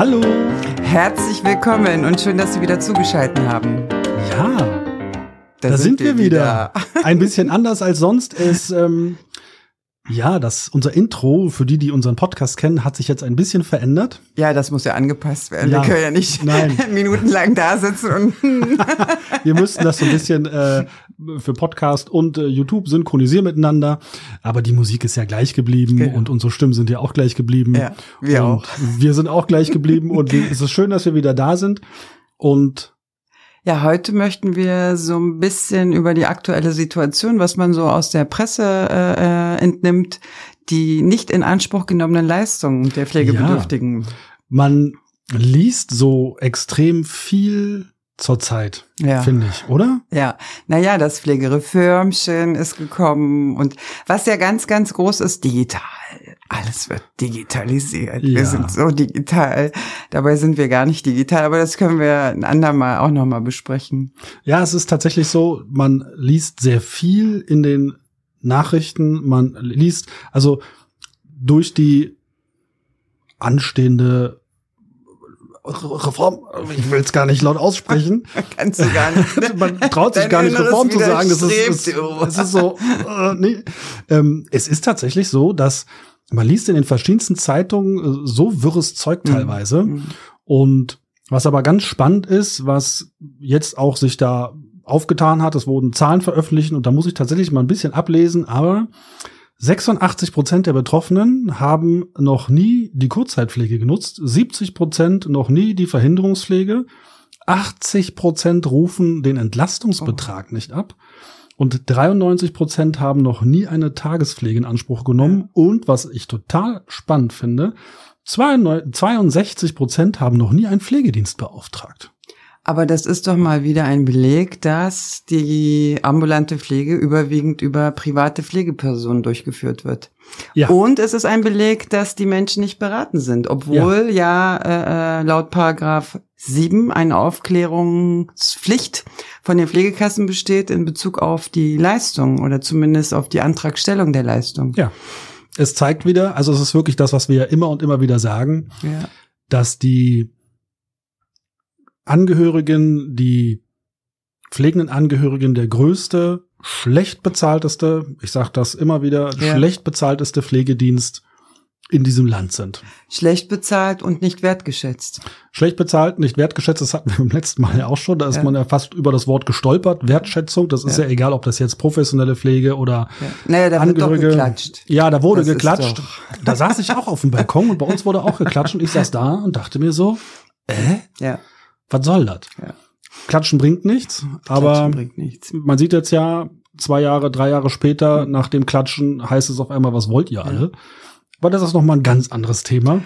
Hallo. Herzlich willkommen und schön, dass Sie wieder zugeschaltet haben. Ja, da, da sind, sind, wir wieder. wieder. Ein bisschen anders als sonst ist, ähm, ja, das, unser Intro, für die, die unseren Podcast kennen, hat sich jetzt ein bisschen verändert. Ja, das muss ja angepasst werden. Ja, wir können ja nicht nein. minutenlang da sitzen und. wir müssten das so ein bisschen äh, für Podcast und äh, YouTube synchronisieren miteinander. Aber die Musik ist ja gleich geblieben genau. und unsere Stimmen sind ja auch gleich geblieben. Ja, wir und auch. Wir sind auch gleich geblieben und es ist schön, dass wir wieder da sind. Und ja, heute möchten wir so ein bisschen über die aktuelle Situation, was man so aus der Presse äh, äh entnimmt, die nicht in Anspruch genommenen Leistungen der Pflegebedürftigen. Ja, man liest so extrem viel zurzeit, ja. finde ich, oder? Ja, naja, das Pflegereformchen ist gekommen und was ja ganz, ganz groß ist, digital. Alles wird digitalisiert. Ja. Wir sind so digital. Dabei sind wir gar nicht digital, aber das können wir ein andermal auch nochmal besprechen. Ja, es ist tatsächlich so, man liest sehr viel in den Nachrichten, man liest, also durch die anstehende Reform, ich will es gar nicht laut aussprechen. Kannst du gar nicht. Man traut sich gar nicht Reform zu sagen. Das ist, ist, das ist so, äh, nee. Ähm, es ist tatsächlich so, dass man liest in den verschiedensten Zeitungen äh, so wirres Zeug mhm. teilweise. Mhm. Und was aber ganz spannend ist, was jetzt auch sich da aufgetan hat, es wurden Zahlen veröffentlicht und da muss ich tatsächlich mal ein bisschen ablesen, aber 86 Prozent der Betroffenen haben noch nie die Kurzzeitpflege genutzt, 70 Prozent noch nie die Verhinderungspflege, 80 Prozent rufen den Entlastungsbetrag oh. nicht ab und 93 Prozent haben noch nie eine Tagespflege in Anspruch genommen. Und was ich total spannend finde, 62 Prozent haben noch nie einen Pflegedienst beauftragt. Aber das ist doch mal wieder ein Beleg, dass die ambulante Pflege überwiegend über private Pflegepersonen durchgeführt wird. Ja. Und es ist ein Beleg, dass die Menschen nicht beraten sind, obwohl ja, ja äh, äh laut Paragraph 7 eine Aufklärungspflicht von den Pflegekassen besteht in Bezug auf die Leistung oder zumindest auf die Antragstellung der Leistung. Ja. Es zeigt wieder, also es ist wirklich das, was wir ja immer und immer wieder sagen, ja. dass die Angehörigen, die pflegenden Angehörigen der größte, schlecht bezahlteste, ich sage das immer wieder, ja. schlecht bezahlteste Pflegedienst in diesem Land sind. Schlecht bezahlt und nicht wertgeschätzt. Schlecht bezahlt, nicht wertgeschätzt, das hatten wir beim letzten Mal ja auch schon. Da ist ja. man ja fast über das Wort gestolpert. Wertschätzung, das ist ja, ja egal, ob das jetzt professionelle Pflege oder ja. naja, da Angehörige. Wird doch geklatscht. Ja, da wurde das geklatscht. Da saß ich auch auf dem Balkon und bei uns wurde auch geklatscht und ich saß da und dachte mir so, äh? Ja. Was soll das? Ja. Klatschen bringt nichts, aber Klatschen bringt nichts. man sieht jetzt ja, zwei Jahre, drei Jahre später, nach dem Klatschen heißt es auf einmal, was wollt ihr alle? Aber das ist nochmal ein ganz anderes Thema.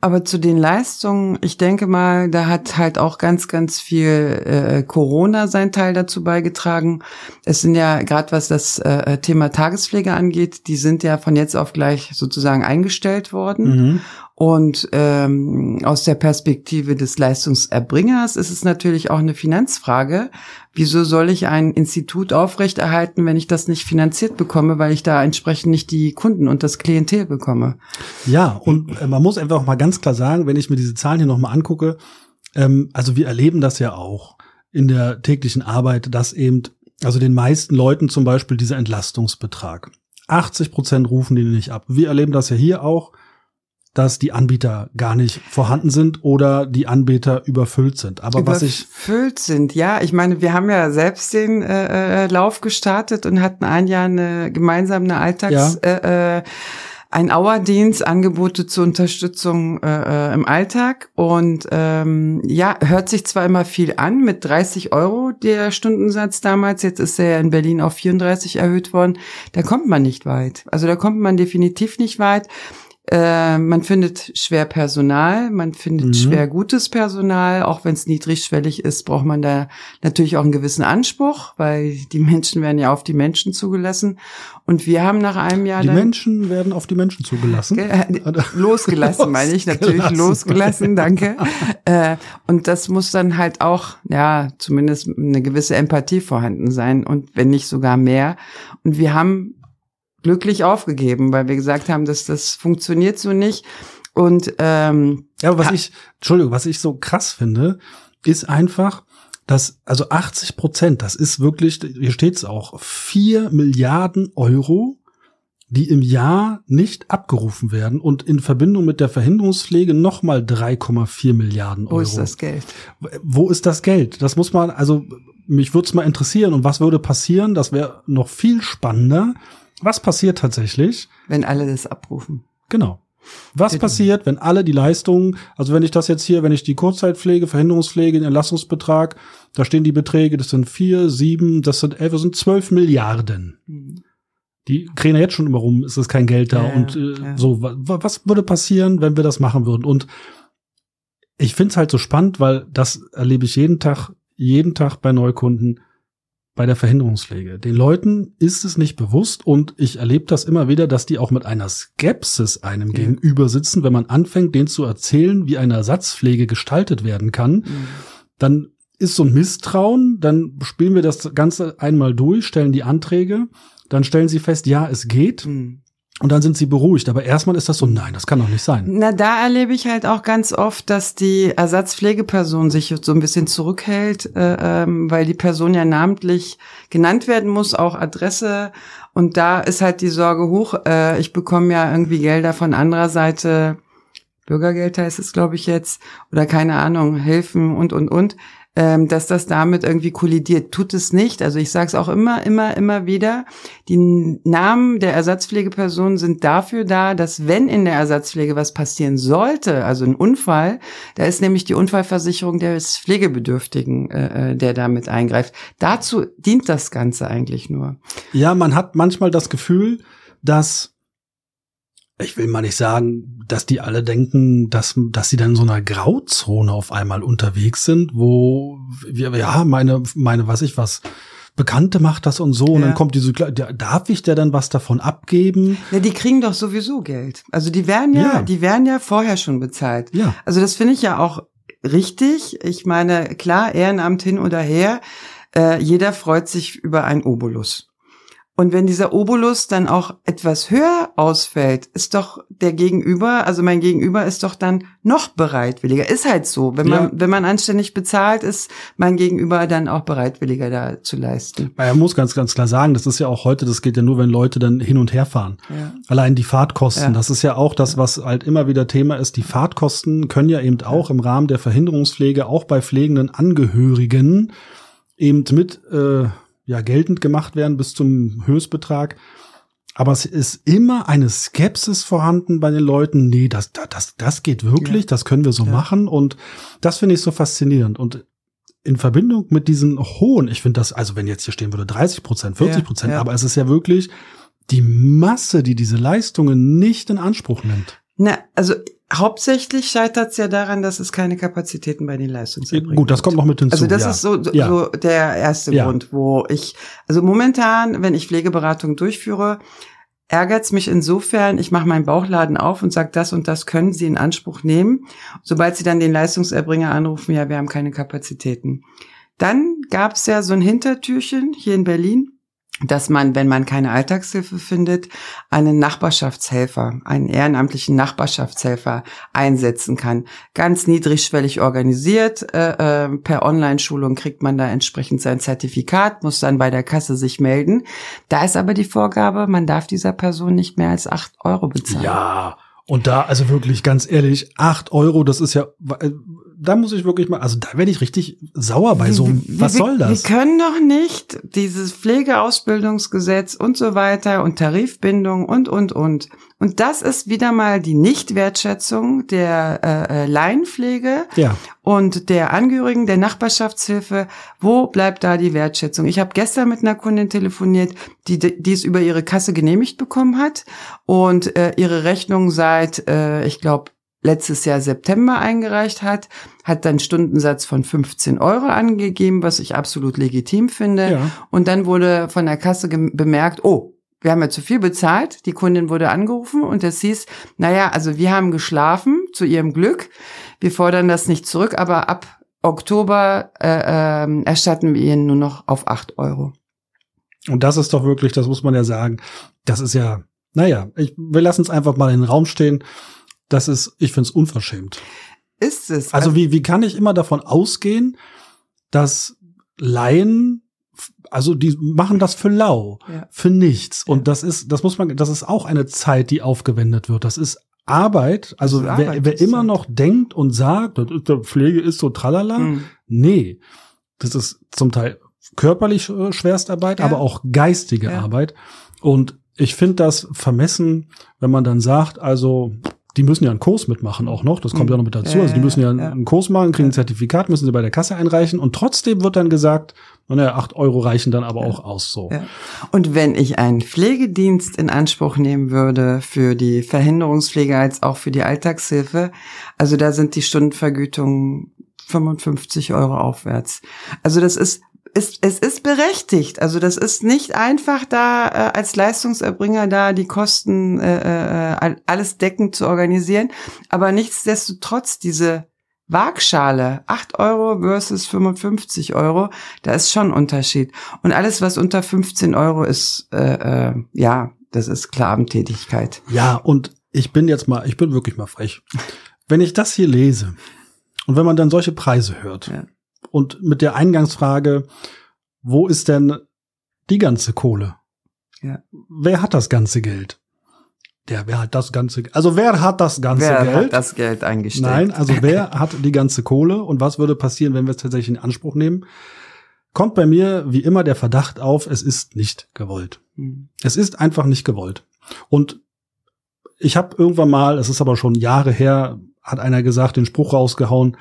Aber zu den Leistungen, ich denke mal, da hat halt auch ganz, ganz viel äh, Corona sein Teil dazu beigetragen. Es sind ja gerade was das äh, Thema Tagespflege angeht, die sind ja von jetzt auf gleich sozusagen eingestellt worden. Mhm. Und ähm, aus der Perspektive des Leistungserbringers ist es natürlich auch eine Finanzfrage. Wieso soll ich ein Institut aufrechterhalten, wenn ich das nicht finanziert bekomme, weil ich da entsprechend nicht die Kunden und das Klientel bekomme? Ja, und äh, man muss einfach mal ganz klar sagen, wenn ich mir diese Zahlen hier nochmal angucke, ähm, also wir erleben das ja auch in der täglichen Arbeit, dass eben, also den meisten Leuten zum Beispiel dieser Entlastungsbetrag. 80 Prozent rufen die nicht ab. Wir erleben das ja hier auch dass die Anbieter gar nicht vorhanden sind oder die Anbieter überfüllt sind. Aber überfüllt was ich überfüllt sind, ja. Ich meine, wir haben ja selbst den äh, äh, Lauf gestartet und hatten ein Jahr eine gemeinsam eine Alltags ja. äh, äh, ein Auerdienst, Angebote zur Unterstützung äh, äh, im Alltag. Und ähm, ja, hört sich zwar immer viel an, mit 30 Euro der Stundensatz damals, jetzt ist er in Berlin auf 34 erhöht worden, da kommt man nicht weit. Also da kommt man definitiv nicht weit. Äh, man findet schwer Personal, man findet mhm. schwer gutes Personal, auch wenn es niedrigschwellig ist, braucht man da natürlich auch einen gewissen Anspruch, weil die Menschen werden ja auf die Menschen zugelassen. Und wir haben nach einem Jahr. Die dann, Menschen werden auf die Menschen zugelassen. Äh, losgelassen, meine ich natürlich, losgelassen, danke. äh, und das muss dann halt auch, ja, zumindest eine gewisse Empathie vorhanden sein und wenn nicht sogar mehr. Und wir haben glücklich aufgegeben, weil wir gesagt haben, dass das funktioniert so nicht. Und ähm, ja, aber was ich, Entschuldigung, was ich so krass finde, ist einfach, dass also 80 Prozent, das ist wirklich, hier steht's auch, vier Milliarden Euro, die im Jahr nicht abgerufen werden und in Verbindung mit der Verhinderungspflege nochmal 3,4 Milliarden Euro. Wo ist das Geld? Wo ist das Geld? Das muss man, also mich würde es mal interessieren. Und was würde passieren? Das wäre noch viel spannender. Was passiert tatsächlich? Wenn alle das abrufen. Genau. Was Bitte. passiert, wenn alle die Leistungen, also wenn ich das jetzt hier, wenn ich die Kurzzeitpflege, Verhinderungspflege, den Erlassungsbetrag, da stehen die Beträge, das sind vier, sieben, das sind elf, das sind zwölf Milliarden. Mhm. Die kriegen ja jetzt schon immer rum, ist es kein Geld da ja, und äh, ja. so. Was würde passieren, wenn wir das machen würden? Und ich finde es halt so spannend, weil das erlebe ich jeden Tag, jeden Tag bei Neukunden bei der Verhinderungspflege. Den Leuten ist es nicht bewusst und ich erlebe das immer wieder, dass die auch mit einer Skepsis einem ja. gegenüber sitzen, wenn man anfängt, denen zu erzählen, wie eine Ersatzpflege gestaltet werden kann. Mhm. Dann ist so ein Misstrauen, dann spielen wir das Ganze einmal durch, stellen die Anträge, dann stellen sie fest, ja, es geht. Mhm. Und dann sind sie beruhigt. Aber erstmal ist das so, nein, das kann doch nicht sein. Na, da erlebe ich halt auch ganz oft, dass die Ersatzpflegeperson sich so ein bisschen zurückhält, äh, ähm, weil die Person ja namentlich genannt werden muss, auch Adresse. Und da ist halt die Sorge hoch, äh, ich bekomme ja irgendwie Gelder von anderer Seite, Bürgergeld heißt es, glaube ich, jetzt, oder keine Ahnung, helfen und, und, und ähm, dass das damit irgendwie kollidiert. Tut es nicht. Also ich sage es auch immer, immer, immer wieder. Die Namen der Ersatzpflegepersonen sind dafür da, dass wenn in der Ersatzpflege was passieren sollte, also ein Unfall, da ist nämlich die Unfallversicherung des Pflegebedürftigen, äh, äh, der damit eingreift. Dazu dient das Ganze eigentlich nur. Ja, man hat manchmal das Gefühl, dass ich will mal nicht sagen, dass die alle denken, dass, dass sie dann in so einer Grauzone auf einmal unterwegs sind, wo ja, meine, meine, was ich was, Bekannte macht das und so ja. und dann kommt diese, darf ich der dann was davon abgeben? Ja, die kriegen doch sowieso Geld. Also die werden ja, ja. die werden ja vorher schon bezahlt. Ja. Also das finde ich ja auch richtig. Ich meine, klar, Ehrenamt hin oder her, äh, jeder freut sich über ein Obolus. Und wenn dieser Obolus dann auch etwas höher ausfällt, ist doch der Gegenüber, also mein Gegenüber ist doch dann noch bereitwilliger. Ist halt so. Wenn man, ja. wenn man anständig bezahlt, ist mein Gegenüber dann auch bereitwilliger da zu leisten. Er muss ganz, ganz klar sagen, das ist ja auch heute, das geht ja nur, wenn Leute dann hin und her fahren. Ja. Allein die Fahrtkosten, ja. das ist ja auch das, was halt immer wieder Thema ist. Die Fahrtkosten können ja eben auch im Rahmen der Verhinderungspflege, auch bei pflegenden Angehörigen, eben mit, äh, ja geltend gemacht werden bis zum Höchstbetrag. Aber es ist immer eine Skepsis vorhanden bei den Leuten. Nee, das, das, das geht wirklich, ja. das können wir so ja. machen. Und das finde ich so faszinierend. Und in Verbindung mit diesen hohen, ich finde das, also wenn jetzt hier stehen würde 30 Prozent, 40 Prozent, ja, aber es ist ja wirklich die Masse, die diese Leistungen nicht in Anspruch nimmt. Na, also Hauptsächlich scheitert es ja daran, dass es keine Kapazitäten bei den Leistungserbringern Gut, das kommt noch mit hinzu. Also das ja. ist so, so, ja. so der erste ja. Grund, wo ich, also momentan, wenn ich Pflegeberatung durchführe, ärgert es mich insofern, ich mache meinen Bauchladen auf und sage, das und das können Sie in Anspruch nehmen. Sobald Sie dann den Leistungserbringer anrufen, ja, wir haben keine Kapazitäten. Dann gab es ja so ein Hintertürchen hier in Berlin, dass man, wenn man keine Alltagshilfe findet, einen Nachbarschaftshelfer, einen ehrenamtlichen Nachbarschaftshelfer einsetzen kann. Ganz niedrigschwellig organisiert. Äh, äh, per Online-Schulung kriegt man da entsprechend sein Zertifikat, muss dann bei der Kasse sich melden. Da ist aber die Vorgabe, man darf dieser Person nicht mehr als acht Euro bezahlen. Ja. Und da, also wirklich ganz ehrlich, acht Euro, das ist ja, äh, da muss ich wirklich mal, also da werde ich richtig sauer bei so einem, was wir, soll das? Wir können doch nicht dieses Pflegeausbildungsgesetz und so weiter und Tarifbindung und, und, und. Und das ist wieder mal die Nichtwertschätzung der äh, äh, Laienpflege ja. und der Angehörigen der Nachbarschaftshilfe. Wo bleibt da die Wertschätzung? Ich habe gestern mit einer Kundin telefoniert, die, die es über ihre Kasse genehmigt bekommen hat und äh, ihre Rechnung seit, äh, ich glaube, letztes Jahr September eingereicht hat, hat dann Stundensatz von 15 Euro angegeben, was ich absolut legitim finde. Ja. Und dann wurde von der Kasse bemerkt, oh, wir haben ja zu viel bezahlt. Die Kundin wurde angerufen und es hieß, naja, also wir haben geschlafen, zu ihrem Glück. Wir fordern das nicht zurück, aber ab Oktober äh, äh, erstatten wir ihnen nur noch auf 8 Euro. Und das ist doch wirklich, das muss man ja sagen, das ist ja, naja, ich, wir lassen es einfach mal in den Raum stehen. Das ist, ich finde es unverschämt. Ist es. Also, wie, wie kann ich immer davon ausgehen, dass Laien also die machen das für lau, ja. für nichts. Und ja. das ist, das muss man, das ist auch eine Zeit, die aufgewendet wird. Das ist Arbeit. Also ist Arbeit, wer, wer immer noch denkt und sagt, Pflege ist so tralala, mhm. nee. Das ist zum Teil körperlich äh, Schwerstarbeit, ja. aber auch geistige Arbeit. Und ich finde das vermessen, wenn man dann sagt, also die müssen ja einen Kurs mitmachen auch noch, das kommt mhm. ja noch mit dazu. also die müssen ja, einen Kurs machen, kriegen ein Zertifikat, müssen sie bei der Kasse einreichen und trotzdem wird dann gesagt, naja, acht Euro reichen dann aber auch aus so. Und wenn ich einen Pflegedienst in Anspruch nehmen würde für die Verhinderungspflege als auch für die Alltagshilfe, also da sind die Stundenvergütungen 55 Euro aufwärts. Also das ist ist, es ist berechtigt. Also das ist nicht einfach da äh, als Leistungserbringer da die Kosten äh, äh, alles deckend zu organisieren. Aber nichtsdestotrotz diese Waagschale, 8 Euro versus 55 Euro, da ist schon Unterschied. Und alles, was unter 15 Euro ist, äh, äh, ja, das ist Sklaventätigkeit. Ja, und ich bin jetzt mal, ich bin wirklich mal frech. Wenn ich das hier lese und wenn man dann solche Preise hört, ja und mit der Eingangsfrage, wo ist denn die ganze Kohle? Ja. Wer hat das ganze Geld? Der, wer hat das ganze, also wer hat das ganze wer Geld? Wer hat das Geld eingestellt? Nein, also wer hat die ganze Kohle und was würde passieren, wenn wir es tatsächlich in Anspruch nehmen? Kommt bei mir wie immer der Verdacht auf, es ist nicht gewollt. Mhm. Es ist einfach nicht gewollt. Und ich habe irgendwann mal, es ist aber schon Jahre her, hat einer gesagt, den Spruch rausgehauen,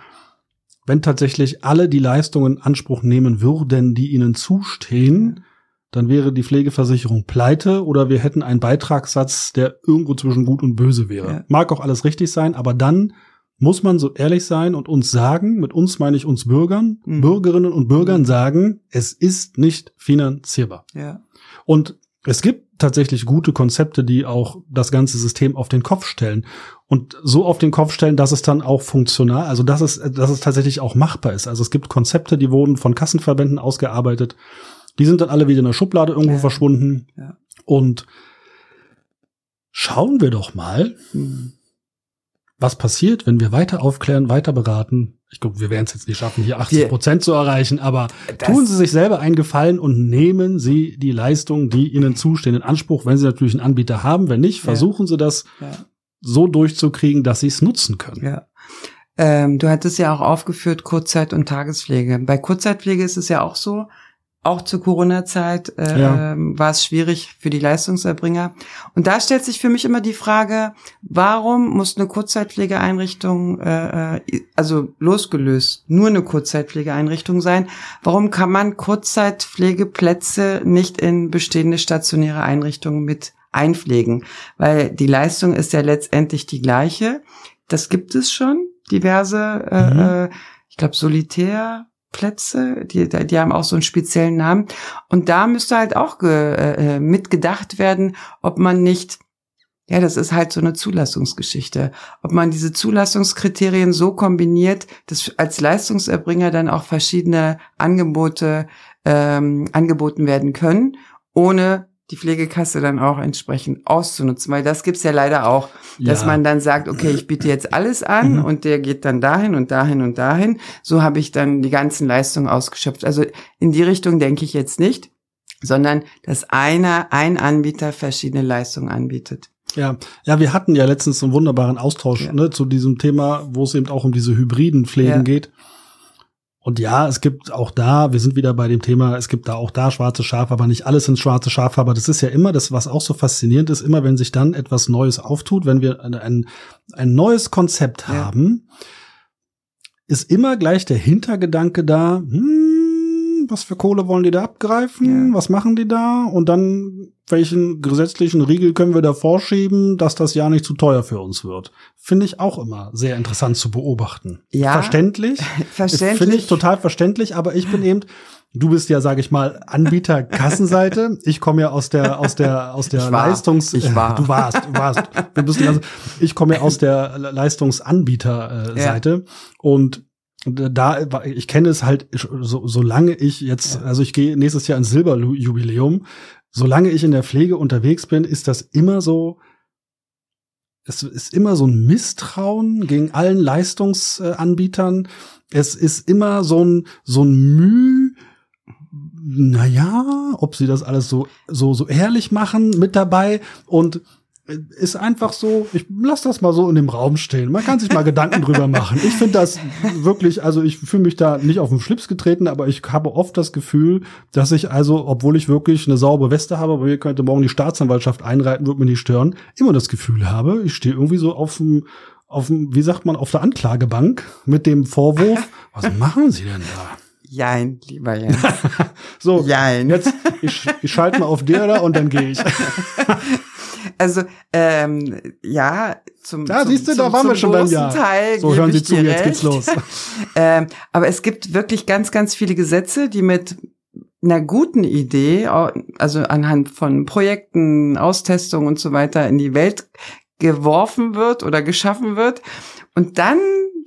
wenn tatsächlich alle die Leistungen in Anspruch nehmen würden, die ihnen zustehen, dann wäre die Pflegeversicherung pleite oder wir hätten einen Beitragssatz, der irgendwo zwischen gut und böse wäre. Ja. Mag auch alles richtig sein, aber dann muss man so ehrlich sein und uns sagen, mit uns meine ich uns Bürgern, mhm. Bürgerinnen und Bürgern sagen, es ist nicht finanzierbar. Ja. Und es gibt tatsächlich gute Konzepte, die auch das ganze System auf den Kopf stellen und so auf den Kopf stellen, dass es dann auch funktional, also dass es, dass es tatsächlich auch machbar ist. Also es gibt Konzepte, die wurden von Kassenverbänden ausgearbeitet. Die sind dann alle wieder in der Schublade irgendwo ja. verschwunden. Ja. Und schauen wir doch mal, mhm. was passiert, wenn wir weiter aufklären, weiter beraten. Ich glaube, wir werden es jetzt nicht schaffen, hier 80 Prozent zu erreichen, aber tun Sie sich selber einen Gefallen und nehmen Sie die Leistung, die Ihnen zustehen, in Anspruch, wenn Sie natürlich einen Anbieter haben. Wenn nicht, versuchen Sie das ja so durchzukriegen, dass sie es nutzen können. Ja. Ähm, du hattest ja auch aufgeführt Kurzzeit- und Tagespflege. Bei Kurzzeitpflege ist es ja auch so, auch zur Corona-Zeit äh, ja. war es schwierig für die Leistungserbringer. Und da stellt sich für mich immer die Frage, warum muss eine Kurzzeitpflegeeinrichtung, äh, äh also losgelöst, nur eine Kurzzeitpflegeeinrichtung sein? Warum kann man Kurzzeitpflegeplätze nicht in bestehende stationäre Einrichtungen mit einpflegen, weil die Leistung ist ja letztendlich die gleiche. Das gibt es schon, diverse, äh, mhm. äh, ich glaube, Solitärplätze, die, die haben auch so einen speziellen Namen. Und da müsste halt auch äh, äh, mitgedacht werden, ob man nicht ja, das ist halt so eine Zulassungsgeschichte. Ob man diese Zulassungskriterien so kombiniert, dass als Leistungserbringer dann auch verschiedene Angebote ähm, angeboten werden können, ohne die Pflegekasse dann auch entsprechend auszunutzen, weil das gibt's ja leider auch, dass ja. man dann sagt, okay, ich biete jetzt alles an mhm. und der geht dann dahin und dahin und dahin. So habe ich dann die ganzen Leistungen ausgeschöpft. Also in die Richtung denke ich jetzt nicht, sondern dass einer, ein Anbieter verschiedene Leistungen anbietet. Ja, ja, wir hatten ja letztens einen wunderbaren Austausch ja. ne, zu diesem Thema, wo es eben auch um diese hybriden Pflegen ja. geht. Und ja, es gibt auch da, wir sind wieder bei dem Thema, es gibt da auch da schwarze Schafe, aber nicht alles sind schwarze Schafe. Aber das ist ja immer das, was auch so faszinierend ist, immer wenn sich dann etwas Neues auftut, wenn wir ein, ein neues Konzept haben, ja. ist immer gleich der Hintergedanke da, hm, was für Kohle wollen die da abgreifen? Ja. Was machen die da? Und dann welchen gesetzlichen Riegel können wir da vorschieben, dass das ja nicht zu teuer für uns wird. Finde ich auch immer sehr interessant zu beobachten. Ja. Verständlich. Verständlich. Finde ich total verständlich, aber ich bin eben, du bist ja, sage ich mal, Anbieter Kassenseite. Ich komme ja aus der, aus der, aus der ich Leistungs, ich war. du warst, du warst. Wir müssen also, ich komme ja aus der Leistungsanbieterseite ja. und da, ich kenne es halt, so, solange ich jetzt, also ich gehe nächstes Jahr ins Silberjubiläum, solange ich in der Pflege unterwegs bin, ist das immer so, es ist immer so ein Misstrauen gegen allen Leistungsanbietern. Es ist immer so ein, so ein Mühe, naja, ob sie das alles so, so, so ehrlich machen mit dabei und ist einfach so, ich lass das mal so in dem Raum stehen. Man kann sich mal Gedanken drüber machen. Ich finde das wirklich, also ich fühle mich da nicht auf den Schlips getreten, aber ich habe oft das Gefühl, dass ich also, obwohl ich wirklich eine saubere Weste habe, bei mir könnte morgen die Staatsanwaltschaft einreiten, würde mir nicht stören, immer das Gefühl habe, ich stehe irgendwie so auf dem, auf dem, wie sagt man, auf der Anklagebank mit dem Vorwurf, was machen Sie denn da? Jein, lieber Jens. so, Jein. jetzt, ich, ich schalte mal auf der da und dann gehe ich. Also, ähm, ja, zum, ja, zum, siehst du, da waren wir schon beim Jahr. Teil so, hören Sie zu, jetzt geht's los. ähm, aber es gibt wirklich ganz, ganz viele Gesetze, die mit einer guten Idee, also anhand von Projekten, Austestungen und so weiter in die Welt geworfen wird oder geschaffen wird. Und dann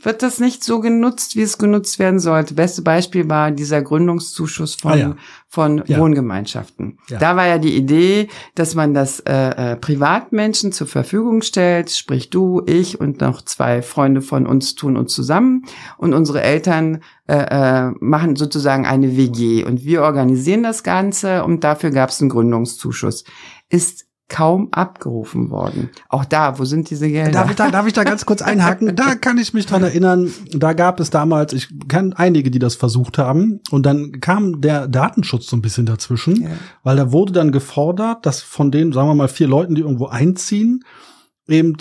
wird das nicht so genutzt, wie es genutzt werden sollte. Beste Beispiel war dieser Gründungszuschuss von, ah, ja. von ja. Wohngemeinschaften. Ja. Da war ja die Idee, dass man das äh, äh, Privatmenschen zur Verfügung stellt, sprich du, ich und noch zwei Freunde von uns tun uns zusammen und unsere Eltern äh, äh, machen sozusagen eine WG und wir organisieren das Ganze und dafür gab es einen Gründungszuschuss. Ist kaum abgerufen worden. Auch da, wo sind diese Gelder? Darf ich da, darf ich da ganz kurz einhaken? Da kann ich mich dran erinnern, da gab es damals, ich kenne einige, die das versucht haben, und dann kam der Datenschutz so ein bisschen dazwischen, ja. weil da wurde dann gefordert, dass von den, sagen wir mal, vier Leuten, die irgendwo einziehen, eben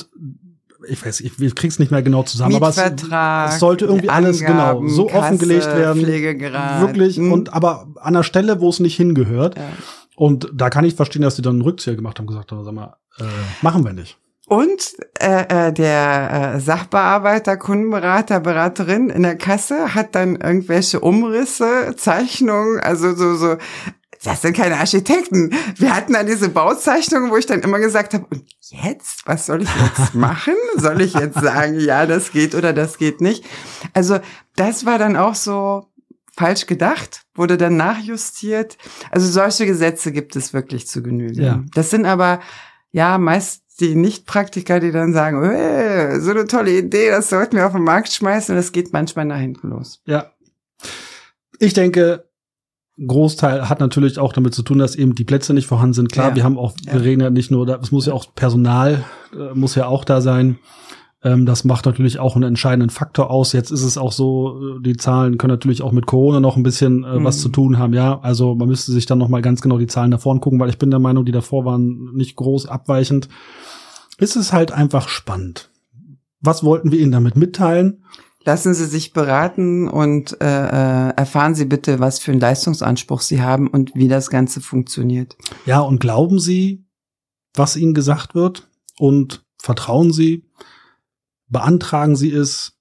ich weiß, ich, ich krieg's nicht mehr genau zusammen, aber es, es sollte irgendwie alles genau so Kasse, offengelegt werden. Wirklich, hm. und aber an der Stelle, wo es nicht hingehört. Ja. Und da kann ich verstehen, dass die dann einen Rückzieher gemacht haben, gesagt haben, sag mal, äh, machen wir nicht. Und äh, äh, der äh, Sachbearbeiter, Kundenberater, Beraterin in der Kasse hat dann irgendwelche Umrisse, Zeichnungen, also so so. Das sind keine Architekten. Wir hatten dann diese Bauzeichnungen, wo ich dann immer gesagt habe, und jetzt, was soll ich jetzt machen? soll ich jetzt sagen, ja, das geht oder das geht nicht? Also das war dann auch so, falsch gedacht, wurde dann nachjustiert. Also solche Gesetze gibt es wirklich zu Genüge. Ja. Das sind aber ja meist die Nicht-Praktiker, die dann sagen, hey, so eine tolle Idee, das sollten wir auf den Markt schmeißen und das geht manchmal nach hinten los. Ja. Ich denke, Großteil hat natürlich auch damit zu tun, dass eben die Plätze nicht vorhanden sind. Klar, ja. wir haben auch, wir reden ja nicht nur, es muss ja auch Personal, äh, muss ja auch da sein. Ähm, das macht natürlich auch einen entscheidenden Faktor aus. Jetzt ist es auch so, äh, die Zahlen können natürlich auch mit Corona noch ein bisschen äh, mhm. was zu tun haben. Ja, also man müsste sich dann noch mal ganz genau die Zahlen davor angucken, weil ich bin der Meinung, die davor waren nicht groß abweichend. Es ist halt einfach spannend. Was wollten wir Ihnen damit mitteilen? Lassen Sie sich beraten und äh, äh, erfahren Sie bitte, was für einen Leistungsanspruch Sie haben und wie das Ganze funktioniert. Ja, und glauben Sie, was Ihnen gesagt wird und vertrauen Sie, beantragen Sie es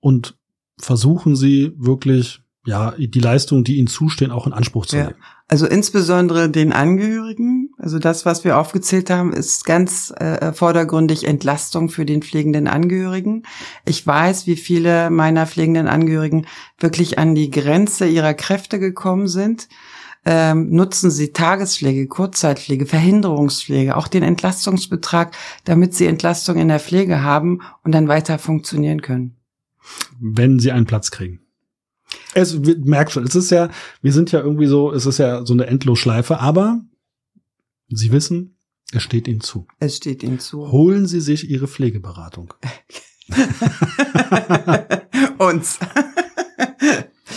und versuchen Sie wirklich ja, die Leistungen, die ihnen zustehen, auch in Anspruch zu nehmen. Ja. Also insbesondere den Angehörigen. Also das, was wir aufgezählt haben, ist ganz äh, vordergründig Entlastung für den pflegenden Angehörigen. Ich weiß, wie viele meiner pflegenden Angehörigen wirklich an die Grenze ihrer Kräfte gekommen sind ähm, nutzen sie Tagespflege, Kurzzeitpflege, Verhinderungspflege, auch den Entlastungsbetrag, damit sie Entlastung in der Pflege haben und dann weiter funktionieren können. Wenn sie einen Platz kriegen. Es merkt schon, es ist ja, wir sind ja irgendwie so, es ist ja so eine Endlosschleife, aber Sie wissen, es steht Ihnen zu. Es steht Ihnen zu. Holen Sie sich Ihre Pflegeberatung. Uns.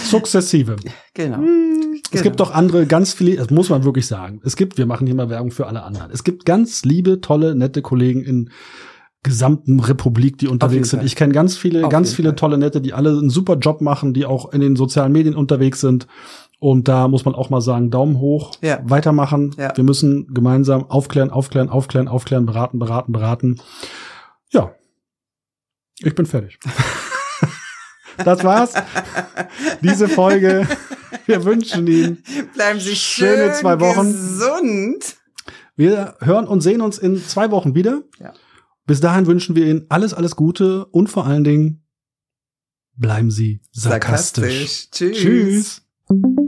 Sukzessive. Genau. Es genau. gibt doch andere ganz viele, das muss man wirklich sagen. Es gibt, wir machen hier mal Werbung für alle anderen. Es gibt ganz liebe, tolle, nette Kollegen in gesamten Republik, die unterwegs sind. Ich kenne ganz viele, Auf ganz viele Fall. tolle Nette, die alle einen super Job machen, die auch in den sozialen Medien unterwegs sind. Und da muss man auch mal sagen, Daumen hoch, ja. weitermachen. Ja. Wir müssen gemeinsam aufklären, aufklären, aufklären, aufklären, beraten, beraten, beraten. Ja, ich bin fertig. das war's. Diese Folge. Wir wünschen Ihnen Bleiben Sie schöne schön zwei Wochen. Gesund. Wir hören und sehen uns in zwei Wochen wieder. Ja. Bis dahin wünschen wir Ihnen alles, alles Gute und vor allen Dingen bleiben Sie sarkastisch. sarkastisch. Tschüss. Tschüss.